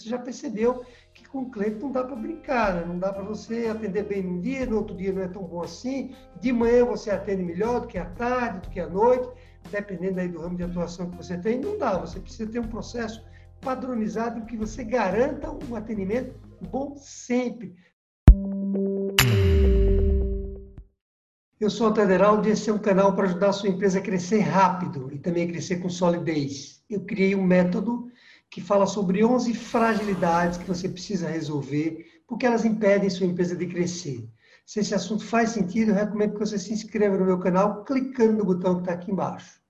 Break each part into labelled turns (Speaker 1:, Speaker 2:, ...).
Speaker 1: você já percebeu que com o cliente não dá para brincar, né? não dá para você atender bem num dia, no outro dia não é tão bom assim, de manhã você atende melhor do que à tarde, do que à noite, dependendo aí do ramo de atuação que você tem, não dá, você precisa ter um processo padronizado que você garanta um atendimento bom sempre. Eu sou o Tederaldo e esse é um canal para ajudar a sua empresa a crescer rápido e também a crescer com solidez. Eu criei um método que fala sobre 11 fragilidades que você precisa resolver porque elas impedem sua empresa de crescer. Se esse assunto faz sentido, eu recomendo que você se inscreva no meu canal clicando no botão que está aqui embaixo.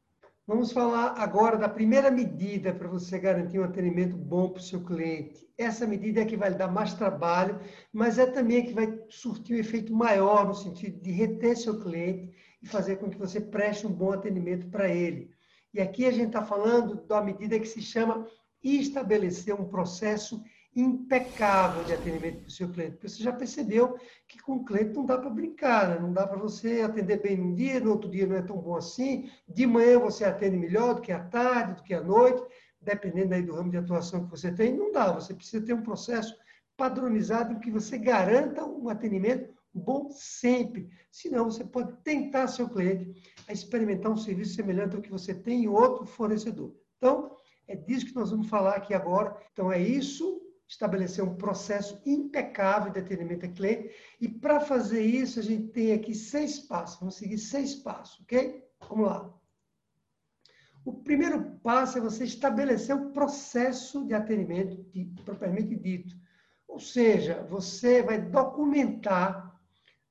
Speaker 1: Vamos falar agora da primeira medida para você garantir um atendimento bom para o seu cliente. Essa medida é que vai lhe dar mais trabalho, mas é também a que vai surtir um efeito maior no sentido de reter seu cliente e fazer com que você preste um bom atendimento para ele. E aqui a gente está falando da medida que se chama estabelecer um processo impecável de atendimento para o seu cliente. Porque você já percebeu que com o cliente não dá para brincar, né? não dá para você atender bem num dia, no outro dia não é tão bom assim, de manhã você atende melhor do que à tarde, do que à noite, dependendo aí do ramo de atuação que você tem, não dá. Você precisa ter um processo padronizado em que você garanta um atendimento bom sempre. Senão, você pode tentar seu cliente a experimentar um serviço semelhante ao que você tem em outro fornecedor. Então, é disso que nós vamos falar aqui agora. Então, é isso estabelecer um processo impecável de atendimento ao cliente. E para fazer isso, a gente tem aqui seis passos. Vamos seguir seis passos, ok? Vamos lá. O primeiro passo é você estabelecer o processo de atendimento de, propriamente dito. Ou seja, você vai documentar,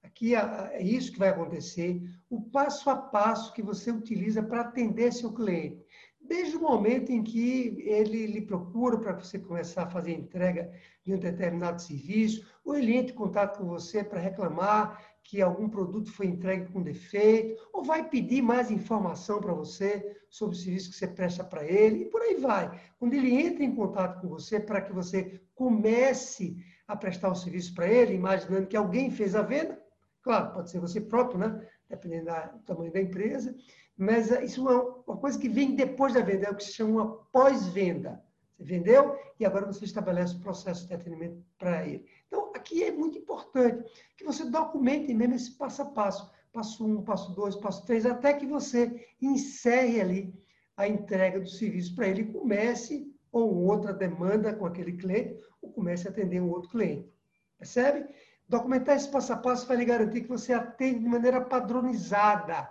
Speaker 1: aqui é isso que vai acontecer, o passo a passo que você utiliza para atender seu cliente desde o momento em que ele lhe procura para você começar a fazer entrega de um determinado serviço, ou ele entra em contato com você para reclamar que algum produto foi entregue com defeito, ou vai pedir mais informação para você sobre o serviço que você presta para ele, e por aí vai. Quando ele entra em contato com você para que você comece a prestar o serviço para ele, imaginando que alguém fez a venda, claro, pode ser você próprio, né? dependendo do tamanho da empresa, mas eh, isso é uma coisa que vem depois da venda, é o que se chama pós-venda. Você vendeu e agora você estabelece o processo de atendimento para ele. Então, aqui é muito importante que você documente mesmo esse passo a passo. Passo um, passo dois, passo três, até que você encerre ali a entrega do serviço para ele e comece ou outra demanda com aquele cliente, ou comece a atender um outro cliente. Percebe? Documentar esse passo a passo vai lhe garantir que você atende de maneira padronizada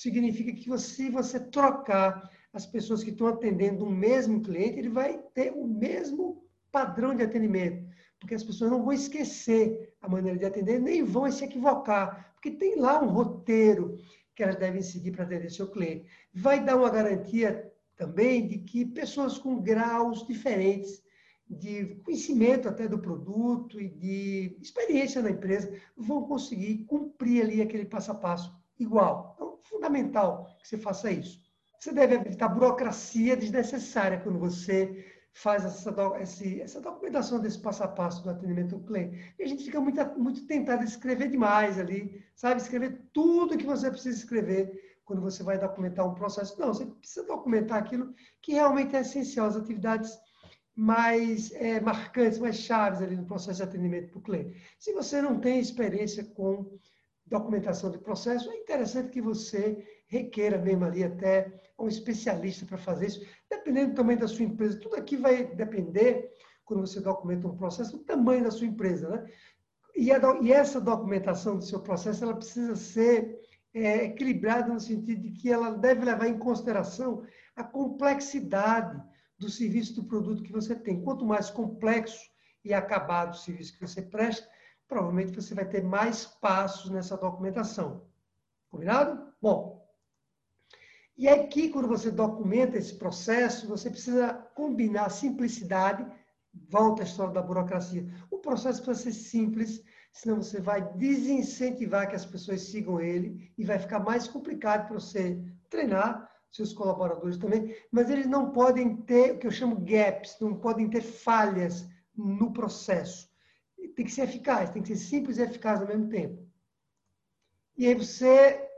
Speaker 1: significa que se você trocar as pessoas que estão atendendo o mesmo cliente, ele vai ter o mesmo padrão de atendimento, porque as pessoas não vão esquecer a maneira de atender, nem vão se equivocar, porque tem lá um roteiro que elas devem seguir para atender seu cliente. Vai dar uma garantia também de que pessoas com graus diferentes de conhecimento até do produto e de experiência na empresa vão conseguir cumprir ali aquele passo a passo igual. Então, fundamental que você faça isso. Você deve evitar burocracia desnecessária quando você faz essa, essa documentação desse passo a passo do atendimento ao cliente. E a gente fica muito, muito tentado a escrever demais ali, sabe? Escrever tudo que você precisa escrever quando você vai documentar um processo. Não, você precisa documentar aquilo que realmente é essencial, as atividades mais é, marcantes, mais chaves ali no processo de atendimento para o cliente. Se você não tem experiência com documentação de processo, é interessante que você requeira mesmo ali até um especialista para fazer isso, dependendo do tamanho da sua empresa. Tudo aqui vai depender, quando você documenta um processo, do tamanho da sua empresa. Né? E, a, e essa documentação do seu processo, ela precisa ser é, equilibrada no sentido de que ela deve levar em consideração a complexidade do serviço, do produto que você tem. Quanto mais complexo e acabado o serviço que você presta, provavelmente você vai ter mais passos nessa documentação. Combinado? Bom, e aqui, quando você documenta esse processo, você precisa combinar simplicidade, volta à história da burocracia. O processo precisa ser simples, senão você vai desincentivar que as pessoas sigam ele e vai ficar mais complicado para você treinar seus colaboradores também, mas eles não podem ter o que eu chamo gaps, não podem ter falhas no processo tem que ser eficaz, tem que ser simples e eficaz ao mesmo tempo. E aí você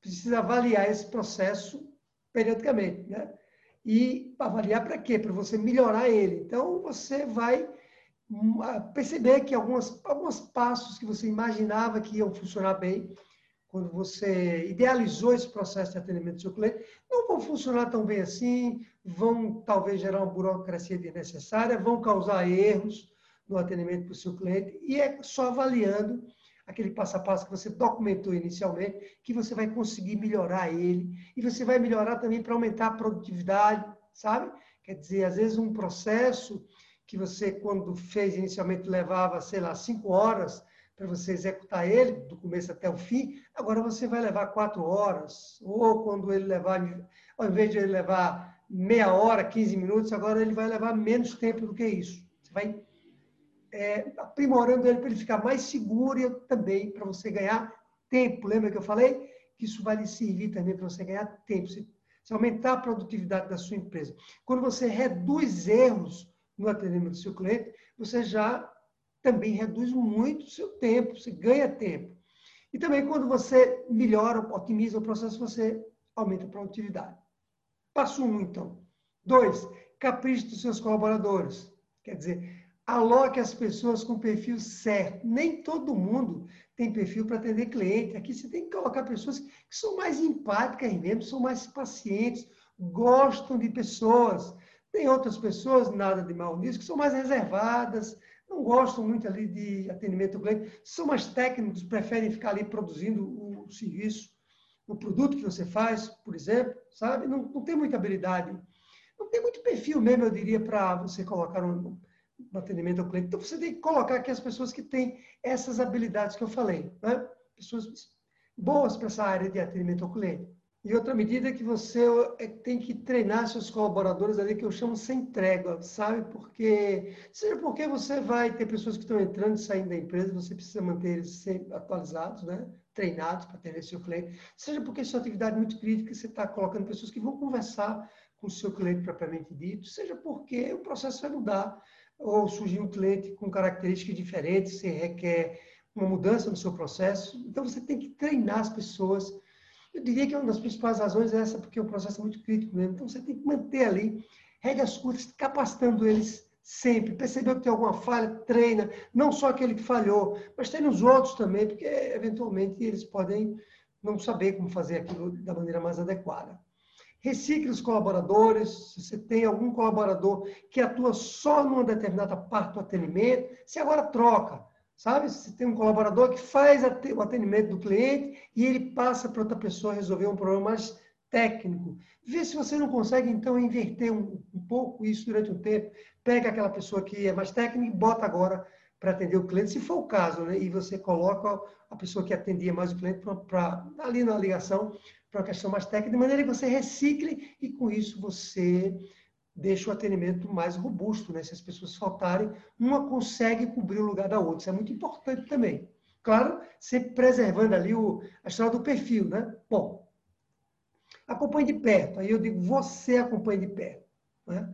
Speaker 1: precisa avaliar esse processo periodicamente, né? E avaliar para quê? Para você melhorar ele. Então, você vai hum, perceber que algumas, alguns passos que você imaginava que iam funcionar bem, quando você idealizou esse processo de atendimento do seu cliente, não vão funcionar tão bem assim, vão talvez gerar uma burocracia desnecessária, vão causar erros no atendimento para o seu cliente, e é só avaliando aquele passo a passo que você documentou inicialmente, que você vai conseguir melhorar ele, e você vai melhorar também para aumentar a produtividade, sabe? Quer dizer, às vezes um processo que você, quando fez inicialmente, levava, sei lá, cinco horas, para você executar ele, do começo até o fim, agora você vai levar quatro horas, ou quando ele levar, ao invés de ele levar meia hora, 15 minutos, agora ele vai levar menos tempo do que isso. Você vai é, aprimorando ele para ele ficar mais seguro e também para você ganhar tempo. Lembra que eu falei? Que isso vai lhe servir também para você ganhar tempo, você, você aumentar a produtividade da sua empresa. Quando você reduz erros no atendimento do seu cliente, você já também reduz muito o seu tempo, você ganha tempo. E também quando você melhora, otimiza o processo, você aumenta a produtividade. Passo um, então. Dois, capricho dos seus colaboradores. Quer dizer, aloque as pessoas com perfil certo. Nem todo mundo tem perfil para atender cliente. Aqui você tem que colocar pessoas que são mais empáticas mesmo, são mais pacientes, gostam de pessoas. Tem outras pessoas, nada de mal nisso, que são mais reservadas, não gostam muito ali de atendimento ao cliente, são mais técnicos, preferem ficar ali produzindo o serviço, o produto que você faz, por exemplo, sabe? Não, não tem muita habilidade, não tem muito perfil mesmo, eu diria, para você colocar um, um, atendimento ao cliente. Então, você tem que colocar aqui as pessoas que têm essas habilidades que eu falei, né? Pessoas boas para essa área de atendimento ao cliente. E outra medida é que você é, tem que treinar seus colaboradores ali, que eu chamo sem trégua, sabe? Porque, seja porque você vai ter pessoas que estão entrando e saindo da empresa, você precisa manter eles atualizados, né? treinados para atender seu cliente, seja porque sua atividade é muito crítica, você está colocando pessoas que vão conversar com o seu cliente propriamente dito, seja porque o processo vai mudar, ou surgir um cliente com características diferentes, você requer uma mudança no seu processo. Então, você tem que treinar as pessoas eu diria que uma das principais razões é essa, porque o processo é muito crítico mesmo. Então, você tem que manter ali regras curtas, capacitando eles sempre. Percebeu que tem alguma falha, treina. Não só aquele que falhou, mas treina os outros também, porque eventualmente eles podem não saber como fazer aquilo da maneira mais adequada. Recicle os colaboradores. Se você tem algum colaborador que atua só numa determinada parte do atendimento, você agora troca. Sabe? Você tem um colaborador que faz o atendimento do cliente e ele passa para outra pessoa resolver um problema mais técnico. Vê se você não consegue, então, inverter um, um pouco isso durante um tempo. Pega aquela pessoa que é mais técnica e bota agora para atender o cliente, se for o caso, né? E você coloca a pessoa que atendia mais o cliente para ali na ligação para uma questão mais técnica, de maneira que você recicle e com isso você deixa o atendimento mais robusto, né? Se as pessoas faltarem, uma consegue cobrir o lugar da outra. Isso é muito importante também. Claro, sempre preservando ali o, a história do perfil, né? Bom, acompanhe de perto. Aí eu digo, você acompanhe de perto. Né?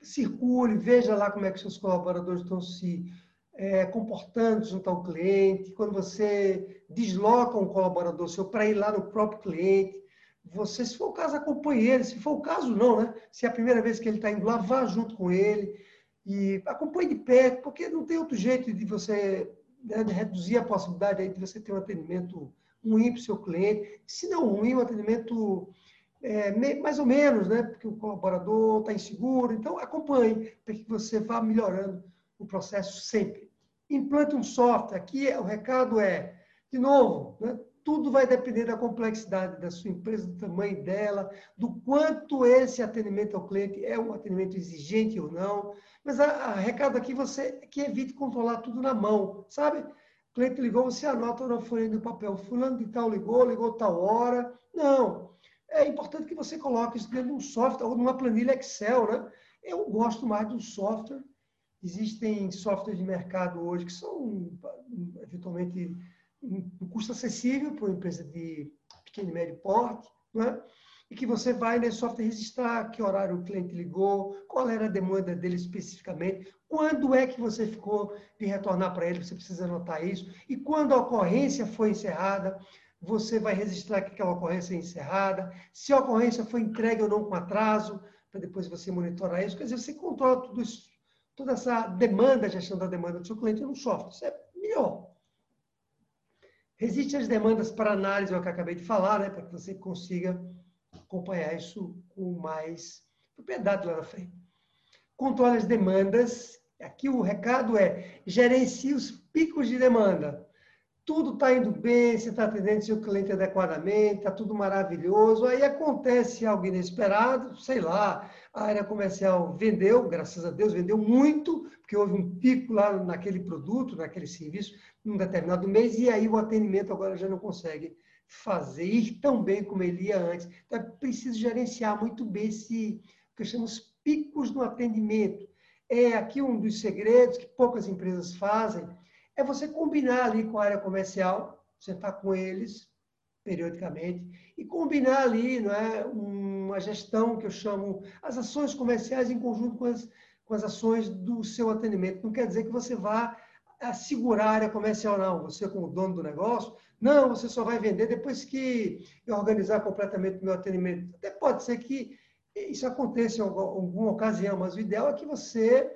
Speaker 1: Circule, veja lá como é que seus colaboradores estão se é, comportando junto ao cliente. Quando você desloca um colaborador seu para ir lá no próprio cliente, você, se for o caso, acompanhe ele. Se for o caso, não, né? Se é a primeira vez que ele está indo lá, vá junto com ele e acompanhe de perto, porque não tem outro jeito de você né, de reduzir a possibilidade de você ter um atendimento ruim para o seu cliente. Se não ruim, um atendimento é, mais ou menos, né? Porque o colaborador está inseguro. Então, acompanhe para que você vá melhorando o processo sempre. Implante um software. Aqui o recado é, de novo, né? tudo vai depender da complexidade da sua empresa, do tamanho dela, do quanto esse atendimento ao cliente é um atendimento exigente ou não. Mas a, a recado aqui você que evite controlar tudo na mão, sabe? O cliente ligou, você anota na folha do papel, fulano de tal ligou, ligou tal hora. Não. É importante que você coloque isso dentro de um software ou numa planilha Excel, né? Eu gosto mais do software. Existem softwares de mercado hoje que são eventualmente um custo acessível para uma empresa de pequeno e médio porte, é? e que você vai nesse software registrar que horário o cliente ligou, qual era a demanda dele especificamente, quando é que você ficou de retornar para ele, você precisa anotar isso, e quando a ocorrência foi encerrada, você vai registrar que aquela ocorrência é encerrada, se a ocorrência foi entregue ou não com atraso, para depois você monitorar isso. Quer dizer, você controla tudo isso, toda essa demanda, gestão da demanda do seu cliente no software. Isso é melhor. Existem as demandas para análise, é o que eu acabei de falar, né, para que você consiga acompanhar isso com mais propriedade lá na frente. Controle as demandas. Aqui o recado é gerencie os picos de demanda tudo está indo bem, você está atendendo seu cliente adequadamente, está tudo maravilhoso. Aí acontece algo inesperado, sei lá, a área comercial vendeu, graças a Deus, vendeu muito, porque houve um pico lá naquele produto, naquele serviço, num determinado mês, e aí o atendimento agora já não consegue fazer ir tão bem como ele ia antes. Então é preciso gerenciar muito bem esse que chamamos picos no atendimento. É aqui um dos segredos que poucas empresas fazem é você combinar ali com a área comercial, sentar com eles periodicamente e combinar ali não é, uma gestão que eu chamo as ações comerciais em conjunto com as, com as ações do seu atendimento. Não quer dizer que você vá assegurar a área comercial, não. Você, como dono do negócio, não, você só vai vender depois que eu organizar completamente o meu atendimento. Até pode ser que isso aconteça em alguma ocasião, mas o ideal é que você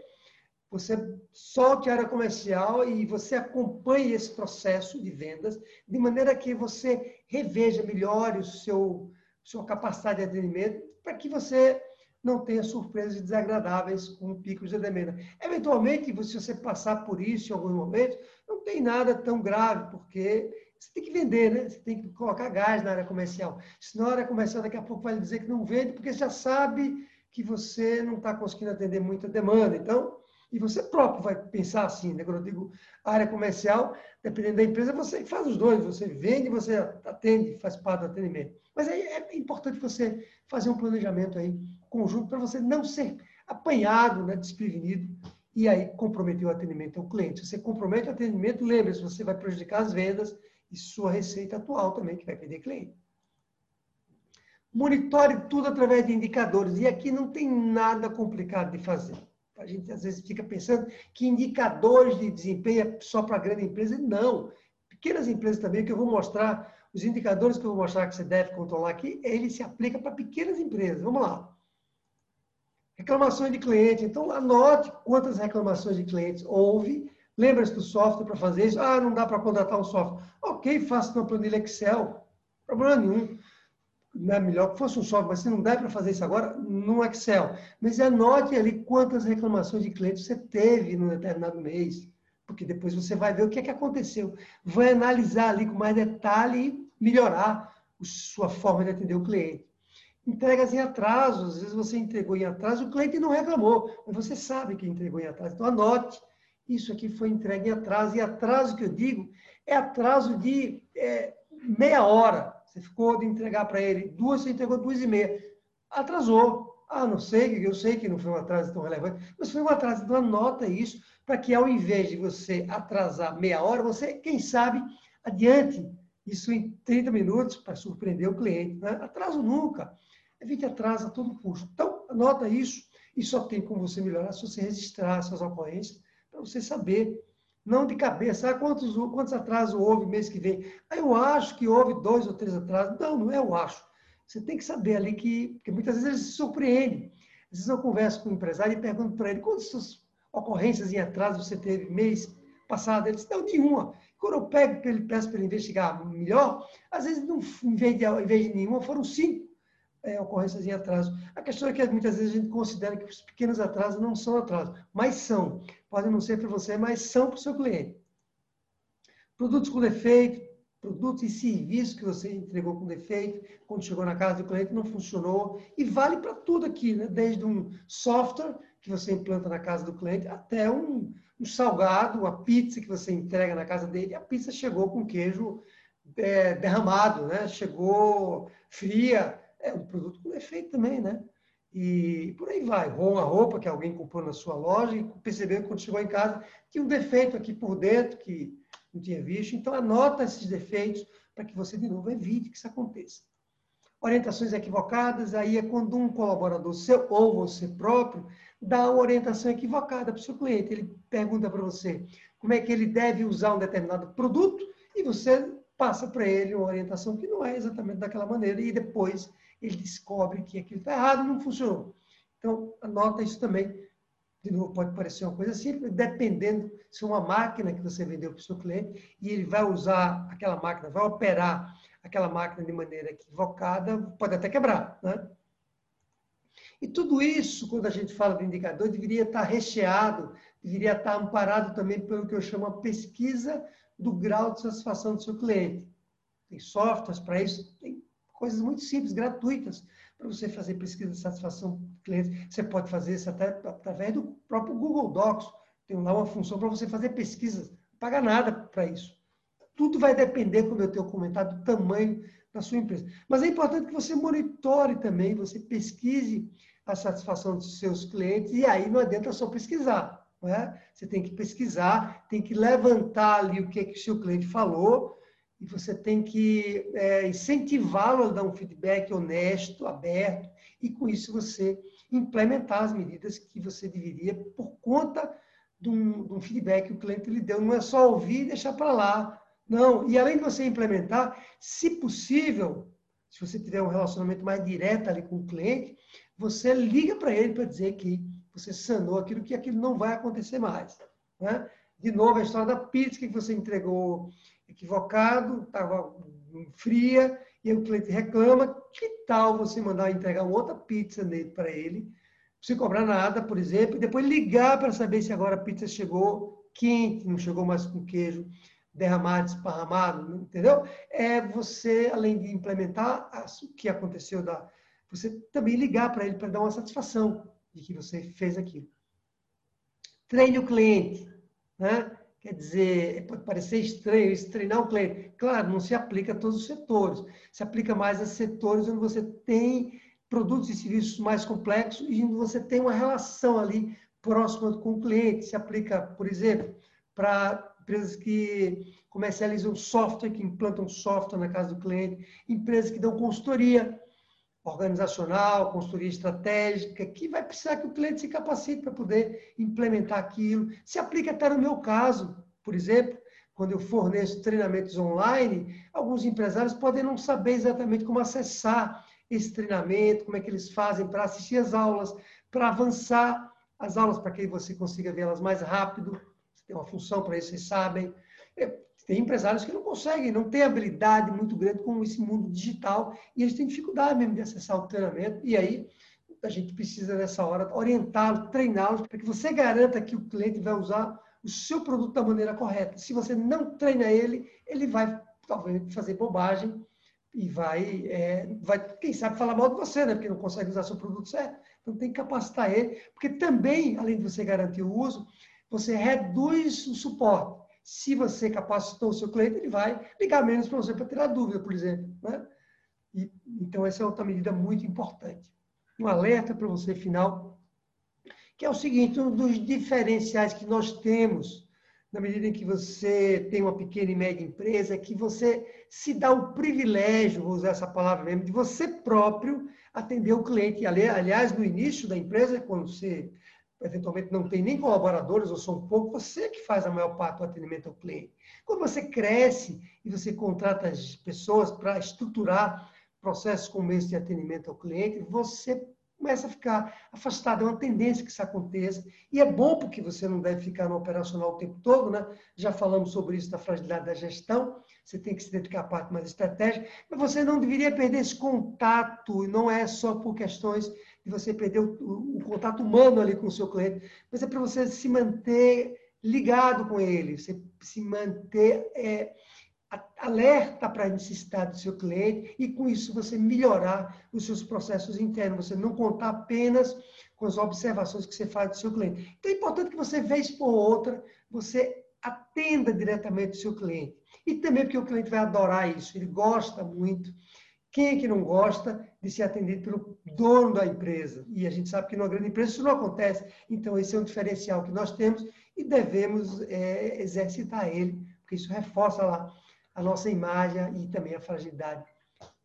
Speaker 1: você solte a área comercial e você acompanhe esse processo de vendas, de maneira que você reveja, melhore o seu sua capacidade de atendimento, para que você não tenha surpresas desagradáveis com picos de demanda. Eventualmente, se você passar por isso em algum momento, não tem nada tão grave, porque você tem que vender, né? Você tem que colocar gás na área comercial. Senão a área comercial daqui a pouco vai dizer que não vende, porque já sabe que você não está conseguindo atender muita demanda. Então, e você próprio vai pensar assim, né? Quando eu digo área comercial, dependendo da empresa, você faz os dois, você vende, você atende, faz parte do atendimento. Mas aí é importante você fazer um planejamento aí conjunto para você não ser apanhado, né, desprevenido e aí comprometer o atendimento ao cliente. você compromete o atendimento, lembre-se, você vai prejudicar as vendas e sua receita atual também, que vai perder cliente. Monitore tudo através de indicadores. E aqui não tem nada complicado de fazer. A gente às vezes fica pensando que indicadores de desempenho é só para grande empresa. Não. Pequenas empresas também, que eu vou mostrar, os indicadores que eu vou mostrar que você deve controlar aqui, ele se aplica para pequenas empresas. Vamos lá. Reclamações de cliente. Então, anote quantas reclamações de clientes houve. Lembra-se do software para fazer isso? Ah, não dá para contratar um software. Ok, faça uma planilha Excel. Problema nenhum é melhor que fosse um software, mas se não dá para fazer isso agora, no Excel. Mas anote ali quantas reclamações de clientes você teve num determinado mês, porque depois você vai ver o que, é que aconteceu. Vai analisar ali com mais detalhe e melhorar sua forma de atender o cliente. Entregas em atraso, às vezes você entregou em atraso, o cliente não reclamou, mas você sabe que entregou em atraso. Então anote, isso aqui foi entregue em atraso. E atraso que eu digo é atraso de é, meia hora você ficou de entregar para ele duas, você entregou duas e meia. Atrasou. Ah, não sei, eu sei que não foi um atraso tão relevante, mas foi um atraso. Então anota isso para que ao invés de você atrasar meia hora, você, quem sabe, adiante isso em 30 minutos para surpreender o cliente. Né? Atraso nunca. Evite atraso a todo custo. Então, anota isso e só tem como você melhorar se você registrar suas ocorrências para você saber não de cabeça. Ah, quantos, quantos atrasos houve mês que vem? Ah, eu acho que houve dois ou três atrasos. Não, não é eu acho. Você tem que saber ali que, porque muitas vezes ele se surpreende. Às vezes eu converso com o um empresário e pergunto para ele quantas ocorrências em atraso você teve mês passado. Ele disse, não, nenhuma. Quando eu pego ele, peço para ele investigar melhor, às vezes, não, em, vez de, em vez de nenhuma, foram cinco é, ocorrências em atraso. A questão é que muitas vezes a gente considera que os pequenos atrasos não são atrasos, mas são. Podem não ser para você, mas são para o seu cliente. Produtos com defeito, produtos e serviços que você entregou com defeito, quando chegou na casa do cliente não funcionou. E vale para tudo aqui, né? desde um software que você implanta na casa do cliente até um, um salgado, uma pizza que você entrega na casa dele. A pizza chegou com queijo é, derramado, né? chegou fria é um produto com defeito também, né? E por aí vai. Uma roupa que alguém comprou na sua loja e percebeu quando chegou em casa tinha um defeito aqui por dentro que não tinha visto. Então, anota esses defeitos para que você, de novo, evite que isso aconteça. Orientações equivocadas, aí é quando um colaborador seu ou você próprio dá uma orientação equivocada para o seu cliente. Ele pergunta para você como é que ele deve usar um determinado produto e você passa para ele uma orientação que não é exatamente daquela maneira e depois ele descobre que aquilo está errado, não funcionou. Então, anota isso também. De novo, pode parecer uma coisa simples, dependendo se é uma máquina que você vendeu para o seu cliente e ele vai usar aquela máquina, vai operar aquela máquina de maneira equivocada, pode até quebrar. Né? E tudo isso, quando a gente fala de indicador, deveria estar recheado, deveria estar amparado também pelo que eu chamo a pesquisa do grau de satisfação do seu cliente. Tem softwares para isso, tem coisas muito simples, gratuitas, para você fazer pesquisa de satisfação do cliente. Você pode fazer isso até através do próprio Google Docs. Tem lá uma função para você fazer pesquisas. Não paga nada para isso. Tudo vai depender, como eu tenho comentado, do tamanho da sua empresa. Mas é importante que você monitore também, você pesquise a satisfação dos seus clientes, e aí não adianta só pesquisar. Não é? Você tem que pesquisar, tem que levantar ali o que, é que o seu cliente falou, e você tem que é, incentivá-lo a dar um feedback honesto, aberto, e com isso você implementar as medidas que você deveria por conta de um, de um feedback que o cliente lhe deu. Não é só ouvir e deixar para lá. Não. E além de você implementar, se possível, se você tiver um relacionamento mais direto ali com o cliente, você liga para ele para dizer que você sanou aquilo, que aquilo não vai acontecer mais. Né? De novo, a história da pizza que você entregou equivocado, estava fria, e o cliente reclama, que tal você mandar entregar outra pizza para ele, sem cobrar nada, por exemplo, e depois ligar para saber se agora a pizza chegou quente, não chegou mais com queijo derramado, esparramado, entendeu? É você, além de implementar o que aconteceu, da, você também ligar para ele para dar uma satisfação de que você fez aquilo. Treine o cliente, né? Quer dizer, pode parecer estranho isso, treinar o cliente. Claro, não se aplica a todos os setores. Se aplica mais a setores onde você tem produtos e serviços mais complexos e onde você tem uma relação ali próxima com o cliente. Se aplica, por exemplo, para empresas que comercializam software, que implantam software na casa do cliente, empresas que dão consultoria organizacional, consultoria estratégica, que vai precisar que o cliente se capacite para poder implementar aquilo. Se aplica até no meu caso, por exemplo, quando eu forneço treinamentos online, alguns empresários podem não saber exatamente como acessar esse treinamento, como é que eles fazem para assistir as aulas, para avançar as aulas, para que você consiga vê-las mais rápido. Você tem uma função para isso, vocês sabem. Tem empresários que não conseguem, não têm habilidade muito grande com esse mundo digital e eles têm dificuldade mesmo de acessar o treinamento. E aí a gente precisa, nessa hora, orientá-los, treiná-los, para que você garanta que o cliente vai usar o seu produto da maneira correta. Se você não treina ele, ele vai talvez fazer bobagem e vai, é, vai, quem sabe, falar mal de você, né? Porque não consegue usar seu produto certo. Então tem que capacitar ele, porque também, além de você garantir o uso, você reduz o suporte. Se você capacitou o seu cliente, ele vai ligar menos para você para tirar dúvida, por exemplo. Né? E, então, essa é outra medida muito importante. Um alerta para você final, que é o seguinte: um dos diferenciais que nós temos, na medida em que você tem uma pequena e média empresa, é que você se dá o privilégio, vou usar essa palavra mesmo, de você próprio atender o cliente. Aliás, no início da empresa, quando você eventualmente não tem nem colaboradores ou são pouco, você que faz a maior parte do atendimento ao cliente. Quando você cresce e você contrata as pessoas para estruturar processos como esse de atendimento ao cliente, você começa a ficar afastado. É uma tendência que isso aconteça. E é bom porque você não deve ficar no operacional o tempo todo, né? Já falamos sobre isso da fragilidade da gestão. Você tem que se dedicar à parte mais estratégica. Mas você não deveria perder esse contato. E não é só por questões de você perder o, o, o contato humano ali com o seu cliente, mas é para você se manter ligado com ele, você se manter é, alerta para a necessidade do seu cliente e com isso você melhorar os seus processos internos, você não contar apenas com as observações que você faz do seu cliente. Então é importante que você, vez por outra, você atenda diretamente o seu cliente. E também porque o cliente vai adorar isso, ele gosta muito quem é que não gosta de ser atendido pelo dono da empresa? E a gente sabe que numa grande empresa isso não acontece. Então, esse é um diferencial que nós temos e devemos é, exercitar ele, porque isso reforça lá a nossa imagem e também a fragilidade,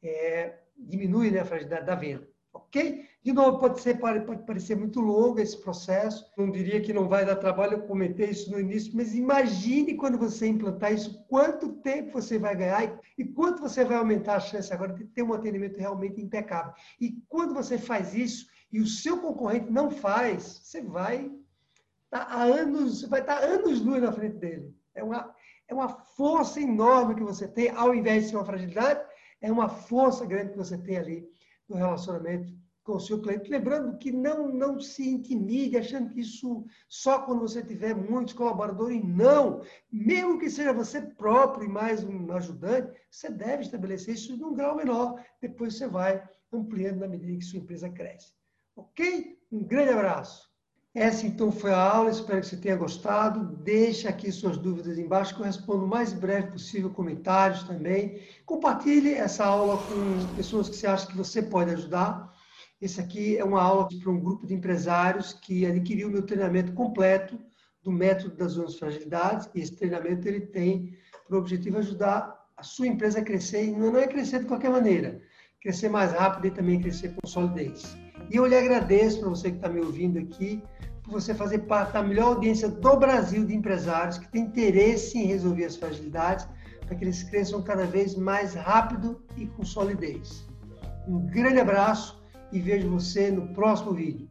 Speaker 1: é, diminui né, a fragilidade da venda. Ok? De novo, pode, ser, pode parecer muito longo esse processo. Não diria que não vai dar trabalho, eu comentei isso no início, mas imagine quando você implantar isso, quanto tempo você vai ganhar e quanto você vai aumentar a chance agora de ter um atendimento realmente impecável. E quando você faz isso, e o seu concorrente não faz, você vai tá há anos, vai estar anos luz na frente dele. É uma, é uma força enorme que você tem, ao invés de ser uma fragilidade, é uma força grande que você tem ali no relacionamento com o seu cliente. Lembrando que não, não se intimide achando que isso só quando você tiver muitos colaboradores. Não! Mesmo que seja você próprio e mais um ajudante, você deve estabelecer isso num grau menor. Depois você vai ampliando na medida que sua empresa cresce. Ok? Um grande abraço! Essa então foi a aula, espero que você tenha gostado. Deixe aqui suas dúvidas embaixo que eu respondo o mais breve possível, comentários também. Compartilhe essa aula com pessoas que você acha que você pode ajudar. Esse aqui é uma aula para um grupo de empresários que adquiriu meu treinamento completo do método das zonas de fragilidades. E esse treinamento ele tem por objetivo ajudar a sua empresa a crescer, e não é crescer de qualquer maneira, crescer mais rápido e também crescer com solidez. E eu lhe agradeço para você que está me ouvindo aqui, você fazer parte da melhor audiência do Brasil de empresários que tem interesse em resolver as fragilidades, para que eles cresçam cada vez mais rápido e com solidez. Um grande abraço e vejo você no próximo vídeo.